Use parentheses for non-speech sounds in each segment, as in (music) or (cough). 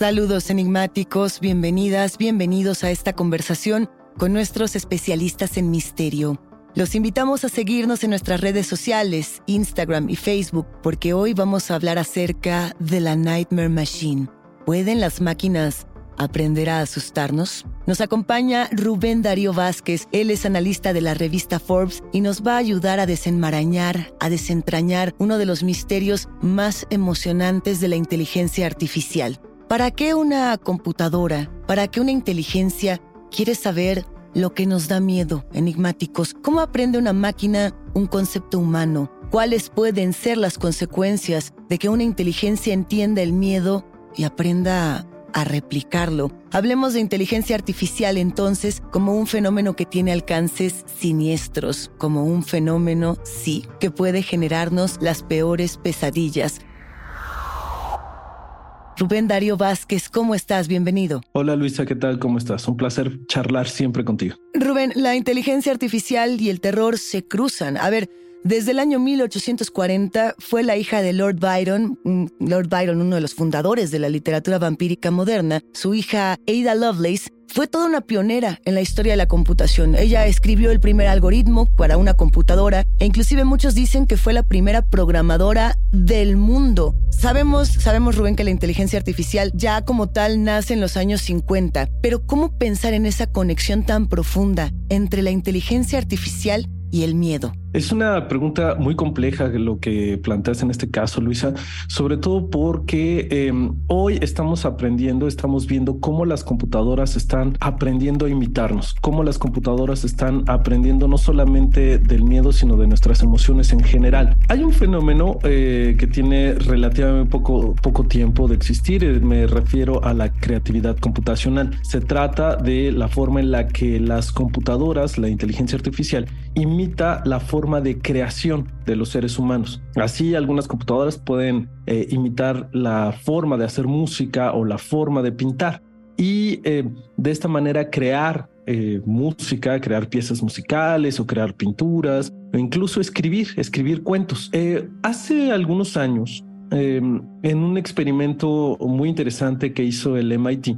Saludos enigmáticos, bienvenidas, bienvenidos a esta conversación con nuestros especialistas en misterio. Los invitamos a seguirnos en nuestras redes sociales, Instagram y Facebook, porque hoy vamos a hablar acerca de la Nightmare Machine. ¿Pueden las máquinas aprender a asustarnos? Nos acompaña Rubén Darío Vázquez, él es analista de la revista Forbes y nos va a ayudar a desenmarañar, a desentrañar uno de los misterios más emocionantes de la inteligencia artificial. ¿Para qué una computadora, para qué una inteligencia quiere saber lo que nos da miedo, enigmáticos? ¿Cómo aprende una máquina un concepto humano? ¿Cuáles pueden ser las consecuencias de que una inteligencia entienda el miedo y aprenda a replicarlo? Hablemos de inteligencia artificial entonces como un fenómeno que tiene alcances siniestros, como un fenómeno, sí, que puede generarnos las peores pesadillas. Rubén Darío Vázquez, ¿cómo estás? Bienvenido. Hola Luisa, ¿qué tal? ¿Cómo estás? Un placer charlar siempre contigo. Rubén, la inteligencia artificial y el terror se cruzan. A ver, desde el año 1840 fue la hija de Lord Byron, Lord Byron, uno de los fundadores de la literatura vampírica moderna, su hija Ada Lovelace, fue toda una pionera en la historia de la computación. Ella escribió el primer algoritmo para una computadora e inclusive muchos dicen que fue la primera programadora del mundo. Sabemos, sabemos Rubén que la inteligencia artificial ya como tal nace en los años 50, pero ¿cómo pensar en esa conexión tan profunda entre la inteligencia artificial y el miedo? Es una pregunta muy compleja lo que planteas en este caso, Luisa, sobre todo porque eh, hoy estamos aprendiendo, estamos viendo cómo las computadoras están aprendiendo a imitarnos, cómo las computadoras están aprendiendo no solamente del miedo, sino de nuestras emociones en general. Hay un fenómeno eh, que tiene relativamente poco, poco tiempo de existir, eh, me refiero a la creatividad computacional. Se trata de la forma en la que las computadoras, la inteligencia artificial, imita la forma de creación de los seres humanos. Así algunas computadoras pueden eh, imitar la forma de hacer música o la forma de pintar. y eh, de esta manera crear eh, música, crear piezas musicales o crear pinturas o incluso escribir, escribir cuentos. Hace algunos años, em, en un experimento muy interesante que hizo el MIT,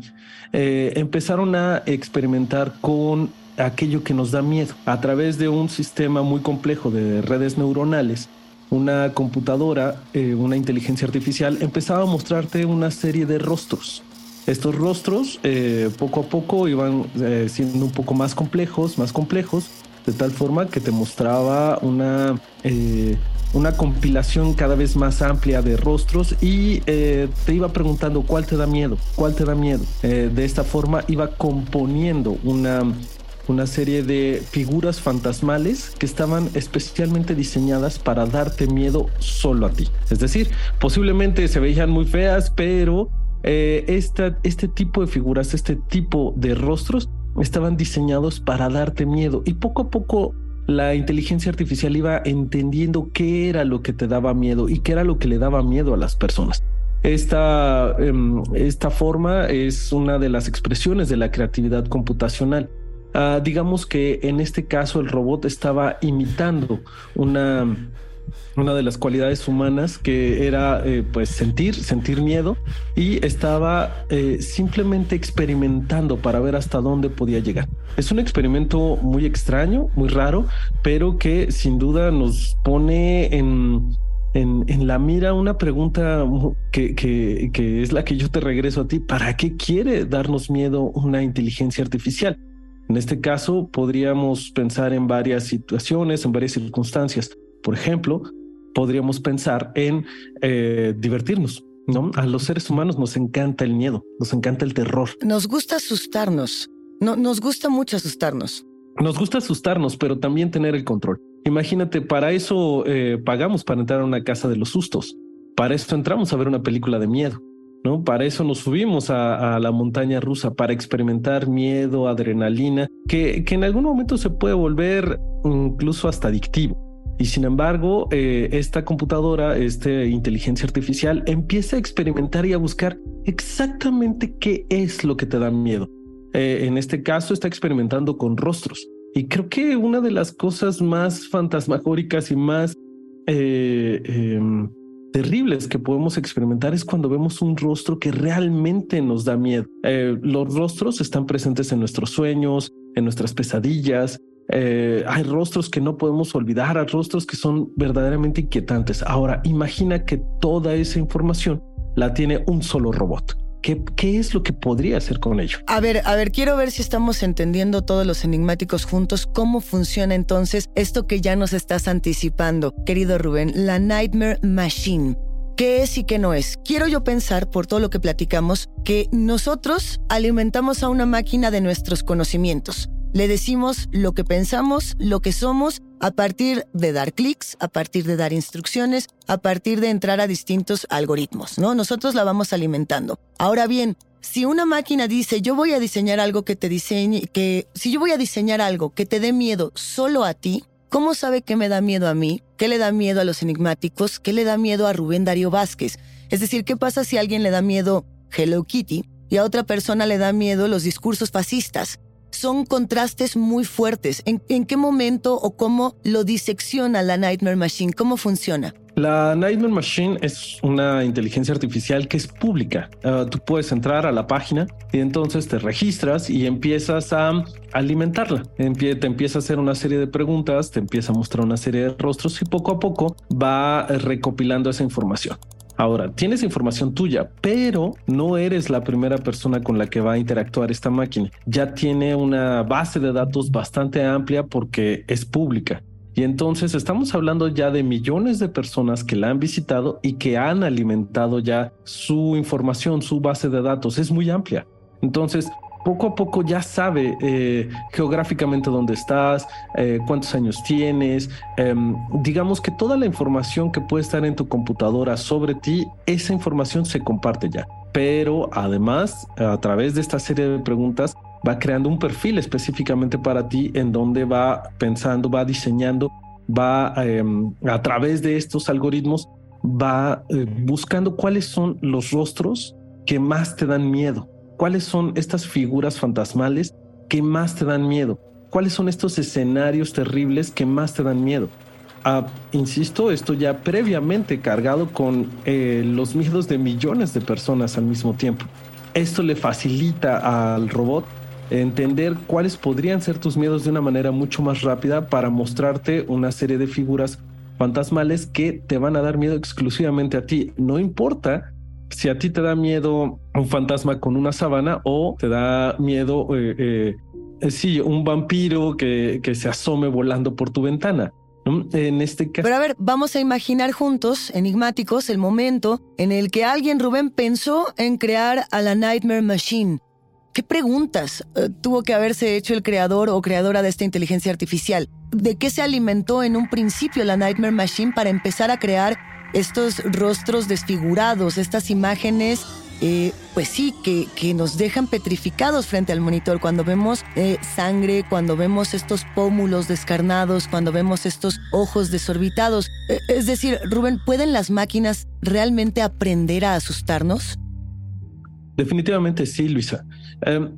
empezaron a experimentar con aquello que nos da miedo a través de un sistema muy complejo de redes neuronales una computadora, una inteligencia artificial, empezaba a mostrarte una serie de rostros estos rostros eh, poco a poco iban eh, siendo un poco más complejos, más complejos, de tal forma que te mostraba una, eh, una compilación cada vez más amplia de rostros y te iba preguntando cuál te da miedo, cuál te da miedo. de esta forma iba componiendo una, una serie de figuras fantasmales que estaban especialmente diseñadas para darte miedo solo a ti. Es decir, posiblemente se veían muy feas, pero eh, este tipo de figuras, este tipo de rostros estaban diseñados para darte miedo y poco a poco la inteligencia artificial iba entendiendo qué era lo que te daba miedo y qué era lo que le daba miedo a las personas. Esta, em, esta forma es una de las expresiones de la creatividad computacional. Ah, digamos que en este caso el robot estaba imitando una, una de las cualidades humanas que era eh, pues sentir, sentir miedo y estaba eh, simplemente experimentando para ver hasta dónde podía llegar. Es un experimento muy extraño, muy raro, pero que sin duda nos pone en, en, la mira una pregunta que, que, que es la que yo te regreso a ti. ¿Para qué quiere darnos miedo una inteligencia artificial? En este caso, podríamos pensar en varias situaciones, en varias circunstancias. Por ejemplo, podríamos pensar en eh, divertirnos. ¿no? A los seres humanos nos encanta el miedo, nos encanta el terror. Nos gusta asustarnos. No, nos gusta mucho asustarnos. Nos gusta asustarnos, pero también tener el control. Imagínate, para eso eh, pagamos para entrar a una casa de los sustos. Para eso entramos a ver una película de miedo. ¿No? Para eso nos subimos a, la montaña rusa, para experimentar miedo, adrenalina, que, que en algún momento se puede volver incluso hasta adictivo. Y sin embargo, eh, esta computadora, esta inteligencia artificial, empieza a experimentar y a buscar exactamente qué es lo que te da miedo. Eh, en este caso, está experimentando con rostros. Y creo que una de las cosas más fantasmagóricas y más eh, em, terribles que podemos experimentar es cuando vemos un rostro que realmente nos da miedo. los rostros están presentes en nuestros sueños, en nuestras pesadillas, eh, hay rostros que no podemos olvidar, hay rostros que son verdaderamente inquietantes. Ahora, imagina que toda esa información la tiene un solo robot. ¿Qué, ¿Qué, es lo que podría hacer con ello? A ver, a ver, quiero ver si estamos entendiendo todos los enigmáticos juntos, cómo funciona entonces esto que ya nos estás anticipando, querido Rubén, la Nightmare Machine. ¿Qué es y qué no es? Quiero yo pensar, por todo lo que platicamos, que nosotros alimentamos a una máquina de nuestros conocimientos. Le decimos lo que pensamos, lo que somos, a partir de dar clics, a partir de dar instrucciones, a partir de entrar a distintos algoritmos, ¿no? Nosotros la vamos alimentando. Ahora bien, si una máquina dice, yo voy a diseñar algo que te diseñe, que si yo voy a diseñar algo que te dé miedo solo a ti, ¿cómo sabe qué me da miedo a mí? ¿Qué le da miedo a los enigmáticos? ¿Qué le da miedo a Rubén Darío Vázquez? Es decir, ¿qué pasa si a alguien le da miedo Hello Kitty y a otra persona le da miedo los discursos fascistas? Son contrastes muy fuertes. ¿En, qué momento o cómo lo disecciona la Nightmare Machine? ¿Cómo funciona? La Nightmare Machine es una inteligencia artificial que es pública. Ah, tú puedes entrar a la página y entonces te registras y empiezas a alimentarla. te empieza a hacer una serie de preguntas, te empieza a mostrar una serie de rostros y poco a poco va recopilando esa información. Ahora, tienes información tuya, pero no eres la primera persona con la que va a interactuar esta máquina. Ya tiene una base de datos bastante amplia porque es pública. Y entonces estamos hablando ya de millones de personas que la han visitado y que han alimentado ya su información, su base de datos. Es muy amplia. Entonces, poco a poco ya sabe eh, geográficamente dónde estás, eh, cuántos años tienes. Em, digamos que toda la información que puede estar en tu computadora sobre ti, esa información se comparte ya. Pero además, a través de esta serie de preguntas, va creando un perfil específicamente para ti en donde va pensando, va diseñando, va em, a través de estos algoritmos, va eh, buscando cuáles son los rostros que más te dan miedo cuáles son estas figuras fantasmales que más te dan miedo, cuáles son estos escenarios terribles que más te dan miedo. Ah, insisto, esto ya previamente cargado con eh, los miedos de millones de personas al mismo tiempo. Esto le facilita al robot entender cuáles podrían ser tus miedos de una manera mucho más rápida para mostrarte una serie de figuras fantasmales que te van a dar miedo exclusivamente a ti. No importa si a ti te da miedo un fantasma con una sábana o te da miedo, eh, eh, sí, un vampiro que, que se asome volando por tu ventana. En este caso. Pero a ver, vamos a imaginar juntos, enigmáticos, el momento en el que alguien, Rubén, pensó en crear a la Nightmare Machine. ¿Qué preguntas eh, tuvo que haberse hecho el creador o creadora de esta inteligencia artificial? ¿De qué se alimentó en un principio la Nightmare Machine para empezar a crear estos rostros desfigurados, estas imágenes eh, pues sí, que, que, nos dejan petrificados frente al monitor cuando vemos eh, sangre, cuando vemos estos pómulos descarnados, cuando vemos estos ojos desorbitados. Eh, es decir, Rubén, ¿pueden las máquinas realmente aprender a asustarnos? Definitivamente sí, Luisa.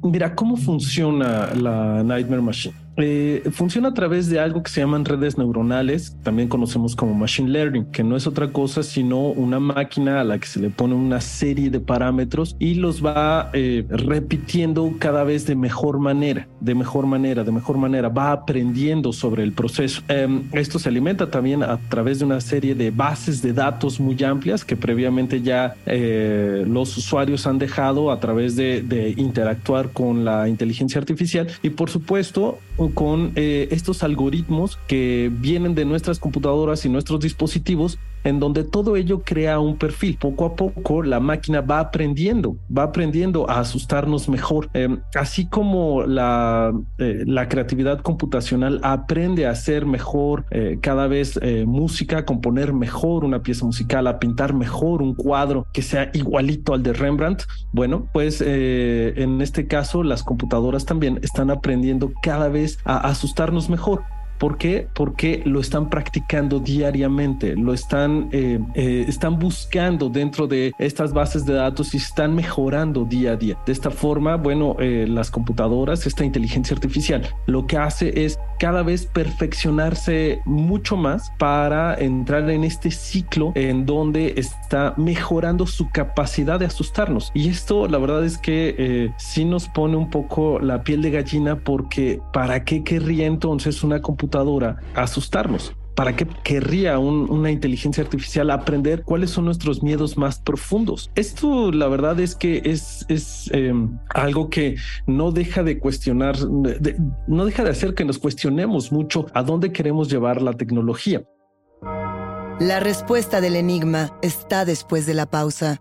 mira, ¿cómo funciona la Nightmare Machine? Eh, funciona a través de algo que se llaman redes neuronales, también conocemos como machine learning, que no es otra cosa sino una máquina a la que se le pone una serie de parámetros y los va eh, repitiendo cada vez de mejor manera, de mejor manera, de mejor manera, va aprendiendo sobre el proceso. Em, esto se alimenta también a través de una serie de bases de datos muy amplias que previamente ya eh, los usuarios han dejado a través de, de interactuar con la inteligencia artificial y por supuesto con eh, estos algoritmos que vienen de nuestras computadoras y nuestros dispositivos en donde todo ello crea un perfil. Poco a poco la máquina va aprendiendo, va aprendiendo a asustarnos mejor. Em, así como la, eh, la, creatividad computacional aprende a hacer mejor eh, cada vez música, a componer mejor una pieza musical, a pintar mejor un cuadro que sea igualito al de Rembrandt. Bueno, pues en este caso las computadoras también están aprendiendo cada vez a asustarnos mejor. ¿Por qué? Porque lo están practicando diariamente, lo están, eh, eh, están buscando dentro de estas bases de datos y están mejorando día a día. De esta forma, bueno, eh, las computadoras, esta inteligencia artificial, lo que hace es cada vez perfeccionarse mucho más para entrar en este ciclo en donde está mejorando su capacidad de asustarnos. Y esto, la verdad es que sí nos pone un poco la piel de gallina porque ¿para qué querría entonces una computadora asustarnos. ¿Para qué querría una inteligencia artificial aprender cuáles son nuestros miedos más profundos? Esto, la verdad es que es, em, algo que no deja de cuestionar, no deja de hacer que nos cuestionemos mucho a dónde queremos llevar la tecnología. La respuesta del enigma está después de la pausa.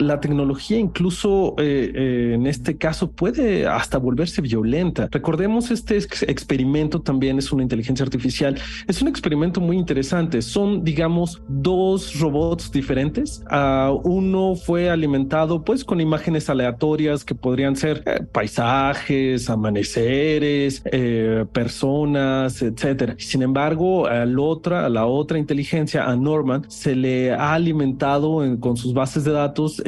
La tecnología incluso eh, eh, en este caso puede hasta volverse violenta. Recordemos este experimento también es una inteligencia artificial. Es un experimento muy interesante. Son, digamos, dos robots diferentes. Uh, uno fue alimentado pues con imágenes aleatorias que podrían ser eh, paisajes, amaneceres, personas, etcétera. Sin embargo, al otra, a la otra inteligencia, a Norman, se le ha alimentado con sus bases de datos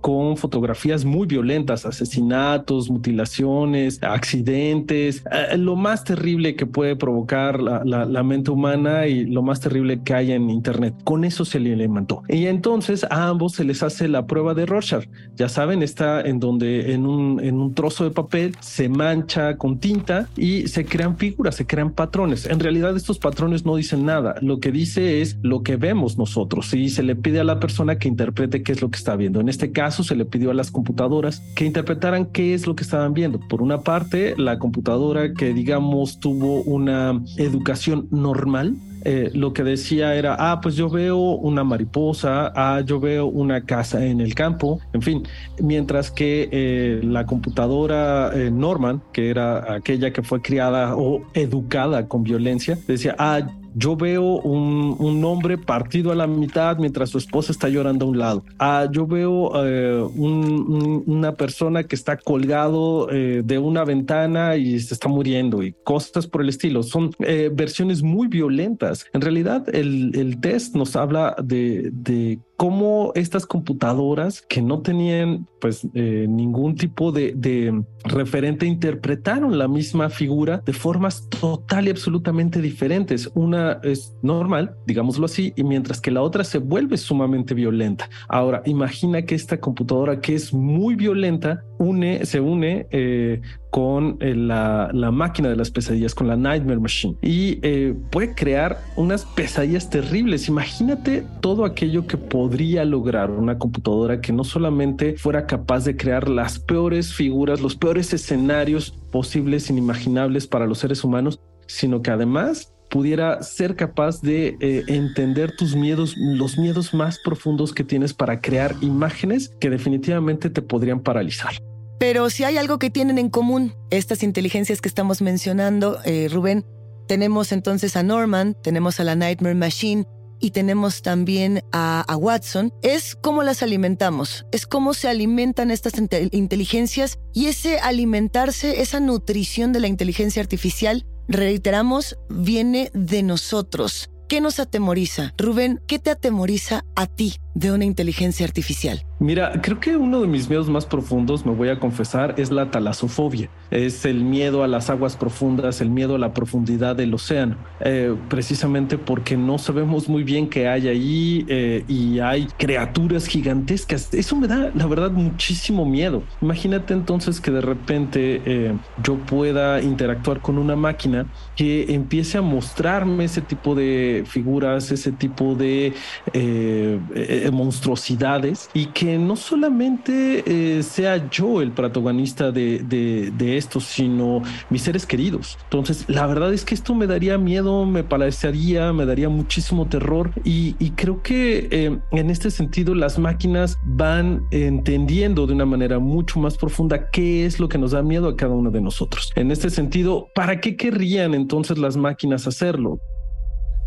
con fotografías muy violentas, asesinatos, mutilaciones, accidentes, eh, lo más terrible que puede provocar la, mente humana y lo más terrible que hay en Internet. Con eso se le alimentó. Y entonces a ambos se les hace la prueba de Rorschach. Ya saben, está en donde en un, en un trozo de papel se mancha con tinta y se crean figuras, se crean patrones. En realidad estos patrones no dicen nada. Lo que dice es lo que vemos nosotros y se le pide a la persona que interprete qué es lo que está viendo. En este caso se le pidió a las computadoras que interpretaran qué es lo que estaban viendo. Por una parte, la computadora que digamos tuvo una educación normal, eh, lo que decía era, ah, pues yo veo una mariposa, ah, yo veo una casa en el campo, en fin, mientras que eh, la computadora eh, Norman, que era aquella que fue criada o educada con violencia, decía, ah, yo veo un, hombre partido a la mitad mientras su esposa está llorando a un lado. Ah, yo veo eh, una persona que está colgado eh, de una ventana y se está muriendo y cosas por el estilo. Son eh, versiones muy violentas. En realidad, el, el test nos habla de, de cómo estas computadoras que no tenían pues eh, ningún tipo de, de, referente interpretaron la misma figura de formas total y absolutamente diferentes. Una es normal, digámoslo así, y mientras que la otra se vuelve sumamente violenta. Ahora, imagina que esta computadora que es muy violenta une, se une eh, con eh, la, máquina de las pesadillas, con la Nightmare Machine. Y eh, puede crear unas pesadillas terribles. Imagínate todo aquello que podría lograr una computadora que no solamente fuera capaz de crear las peores figuras, los peores escenarios posibles, inimaginables para los seres humanos, sino que además pudiera ser capaz de eh, entender tus miedos, los miedos más profundos que tienes para crear imágenes que definitivamente te podrían paralizar. Pero si hay algo que tienen en común estas inteligencias que estamos mencionando, eh, Rubén, tenemos entonces a Norman, tenemos a la Nightmare Machine y tenemos también a, a Watson, es cómo las alimentamos, es cómo se alimentan estas inteligencias y ese alimentarse, esa nutrición de la inteligencia artificial, reiteramos, viene de nosotros. ¿Qué nos atemoriza? Rubén, ¿qué te atemoriza a ti de una inteligencia artificial? Mira, creo que uno de mis miedos más profundos, me voy a confesar, es la talasofobia. Es el miedo a las aguas profundas, el miedo a la profundidad del océano. Eh, precisamente porque no sabemos muy bien qué hay ahí eh, y hay criaturas gigantescas. Eso me da, la verdad, muchísimo miedo. Imagínate entonces que de repente eh, yo pueda interactuar con una máquina que empiece a mostrarme ese tipo de figuras, ese tipo de monstruosidades y que no solamente eh, sea yo el protagonista de, de, esto, sino mis seres queridos. Entonces, la verdad es que esto me daría miedo, me parecería, me daría muchísimo terror y, creo que eh, en este sentido las máquinas van entendiendo de una manera mucho más profunda qué es lo que nos da miedo a cada uno de nosotros. En este sentido, ¿para qué querrían entonces las máquinas hacerlo?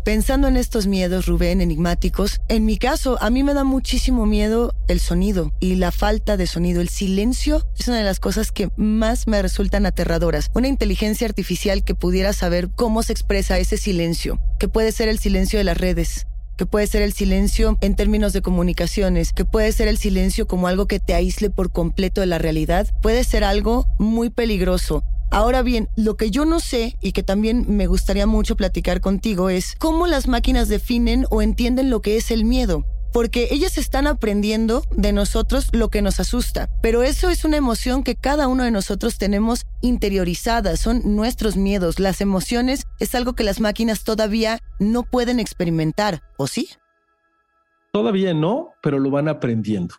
Pensando en estos miedos, Rubén, enigmáticos, en mi caso, a mí me da muchísimo miedo el sonido y la falta de sonido. El silencio es una de las cosas que más me resultan aterradoras. Una inteligencia artificial que pudiera saber cómo se expresa ese silencio, que puede ser el silencio de las redes, que puede ser el silencio en términos de comunicaciones, que puede ser el silencio como algo que te aísle por completo de la realidad, puede ser algo muy peligroso. Ahora bien, lo que yo no sé y que también me gustaría mucho platicar contigo es cómo las máquinas definen o entienden lo que es el miedo porque ellas están aprendiendo de nosotros lo que nos asusta, pero eso es una emoción que cada uno de nosotros tenemos interiorizada, son nuestros miedos, las emociones es algo que las máquinas todavía no pueden experimentar, ¿o sí? Todavía no, pero lo van aprendiendo.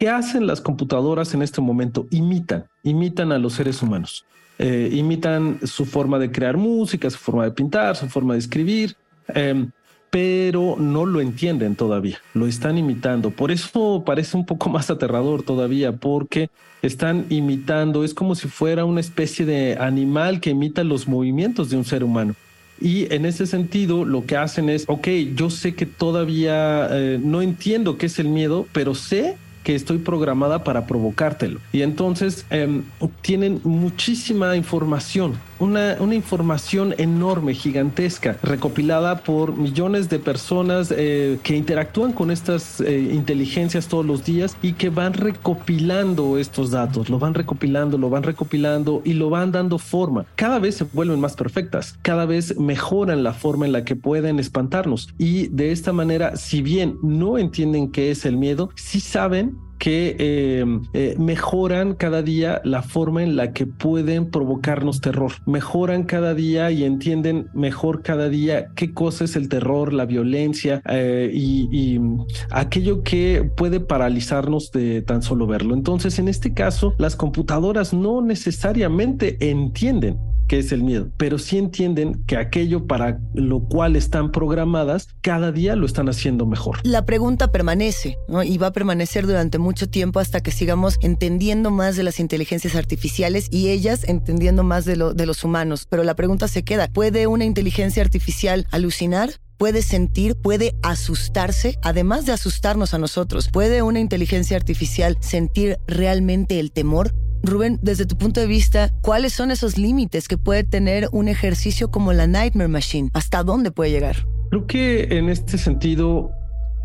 ¿Qué hacen las computadoras en este momento? Imitan, imitan a los seres humanos. Eh, imitan su forma de crear música, su forma de pintar, su forma de escribir. Em, pero no lo entienden todavía, lo están imitando. Por eso parece un poco (laughs) más aterrador todavía, porque están imitando, es como si fuera una especie de animal que imita los movimientos de un ser humano. Y en ese sentido, lo que hacen es, ok, yo sé que todavía eh, no entiendo qué es el miedo, pero sé que estoy programada para provocártelo. Y entonces em, tienen muchísima información, una, información enorme, gigantesca, recopilada por millones de personas eh, que interactúan con estas eh, inteligencias todos los días y que van recopilando estos datos, lo van recopilando, lo van recopilando y lo van dando forma. Cada vez se vuelven más perfectas, cada vez mejoran la forma en la que pueden espantarnos. Y de esta manera, si bien no entienden qué es el miedo, sí saben que eh, eh, mejoran cada día la forma en la que pueden provocarnos terror. Mejoran cada día y entienden mejor cada día qué cosa es el terror, la violencia eh, y, y, aquello que puede paralizarnos de tan solo verlo. Entonces, en este caso, las computadoras no necesariamente entienden qué es el miedo, pero sí entienden que aquello para lo cual están programadas, cada día lo están haciendo mejor. La pregunta permanece ¿no? y va a permanecer durante mucho tiempo hasta que sigamos entendiendo más de las inteligencias artificiales y ellas entendiendo más de, lo, de los humanos. Pero la pregunta se queda, ¿puede una inteligencia artificial alucinar? puede sentir, puede asustarse, además de asustarnos a nosotros. ¿Puede una inteligencia artificial sentir realmente el temor? Rubén, desde tu punto de vista, ¿cuáles son esos límites que puede tener un ejercicio como la Nightmare Machine? ¿Hasta dónde puede llegar? Creo que en este sentido,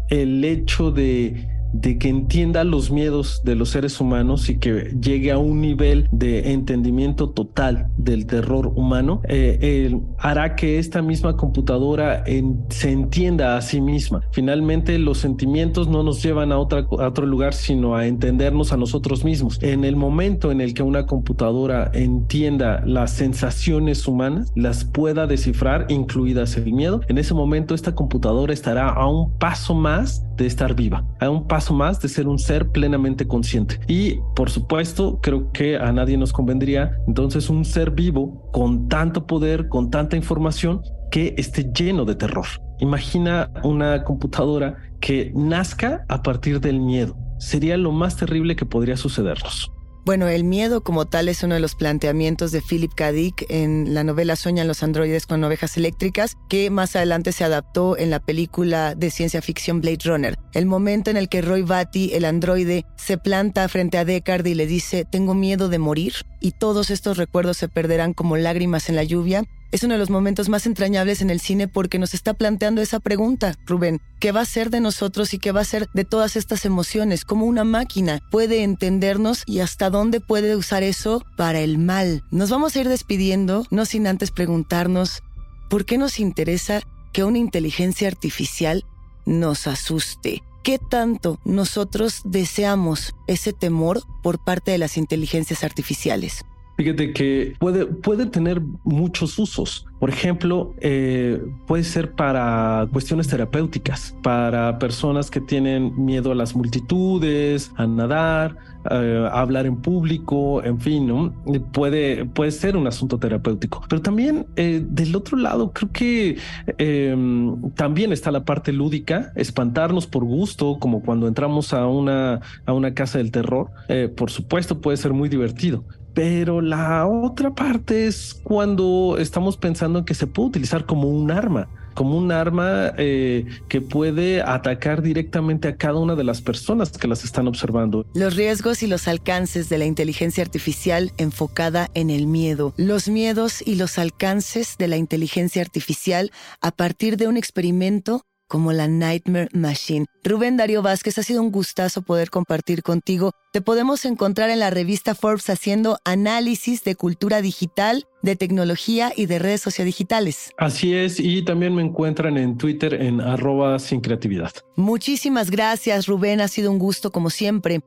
el hecho de de que entienda los miedos de los seres humanos y que llegue a un nivel de entendimiento total del terror humano, eh, hará que esta misma computadora se entienda a sí misma. Finalmente, los sentimientos no nos llevan a, otra, a otro lugar, sino a entendernos a nosotros mismos. En el momento en el que una computadora entienda las sensaciones humanas, las pueda descifrar, incluidas el miedo, en ese momento esta computadora estará a un paso más de estar viva, a un paso más de ser un ser plenamente consciente. Y por supuesto, creo que a nadie nos convendría entonces un ser vivo con tanto poder, con tanta información que esté lleno de terror. Imagina una computadora que nazca a partir del miedo. Sería lo más terrible que podría sucedernos. Bueno, el miedo como tal es uno de los planteamientos de Philip K. Dick en la novela Soñan los androides con ovejas eléctricas, que más adelante se adaptó en la película de ciencia ficción Blade Runner. El momento en el que Roy Batty, el androide, se planta frente a Deckard y le dice, tengo miedo de morir, y todos estos recuerdos se perderán como lágrimas en la lluvia, es uno de los momentos más entrañables en el cine porque nos está planteando esa pregunta, Rubén. ¿Qué va a ser de nosotros y qué va a ser de todas estas emociones? ¿Cómo una máquina puede entendernos y hasta dónde puede usar eso para el mal? Nos vamos a ir despidiendo, no sin antes preguntarnos, ¿por qué nos interesa que una inteligencia artificial nos asuste? ¿Qué tanto nosotros deseamos ese temor por parte de las inteligencias artificiales? Fíjate que puede, puede tener muchos usos. Por ejemplo, eh, puede ser para cuestiones terapéuticas, para personas que tienen miedo a las multitudes, a nadar, a hablar en público, en fin, ¿no? Puede, puede ser un asunto terapéutico. Pero también eh, del otro lado, creo que em, también está la parte lúdica, espantarnos por gusto, como cuando entramos a una, a una casa del terror. Eh, por supuesto, puede ser muy divertido pero la otra parte es cuando estamos pensando en que se puede utilizar como un arma, como un arma eh, que puede atacar directamente a cada una de las personas que las están observando. Los riesgos y los alcances de la inteligencia artificial enfocada en el miedo. Los miedos y los alcances de la inteligencia artificial a partir de un experimento como la Nightmare Machine. Rubén Darío Vázquez, ha sido un gustazo poder compartir contigo. Te podemos encontrar en la revista Forbes haciendo análisis de cultura digital, de tecnología y de redes sociodigitales. Así es, y también me encuentran en Twitter en arroba sin creatividad. Muchísimas gracias, Rubén. Ha sido un gusto como siempre.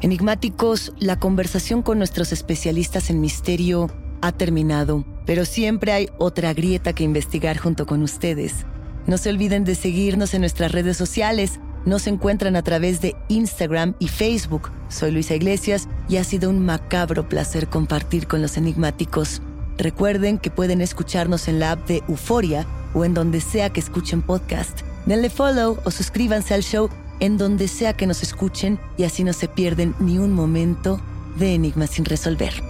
Enigmáticos, la conversación con nuestros especialistas en misterio ha terminado, pero siempre hay otra grieta que investigar junto con ustedes. No se olviden de seguirnos en nuestras redes sociales. Nos encuentran a través de Instagram y Facebook. Soy Luisa Iglesias y ha sido un macabro placer compartir con los enigmáticos. Recuerden que pueden escucharnos en la app de Euforia o en donde sea que escuchen podcast. Denle follow o suscríbanse al show en donde sea que nos escuchen y así no se pierden ni un momento de Enigmas sin resolver.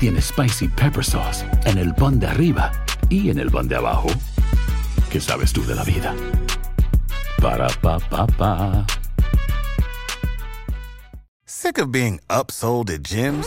tiene Spicy Pepper Sauce en el pan de arriba y en el pan de abajo, ¿qué sabes tú de la vida? Para, pa, pa, pa. Sick of being upsold at gyms?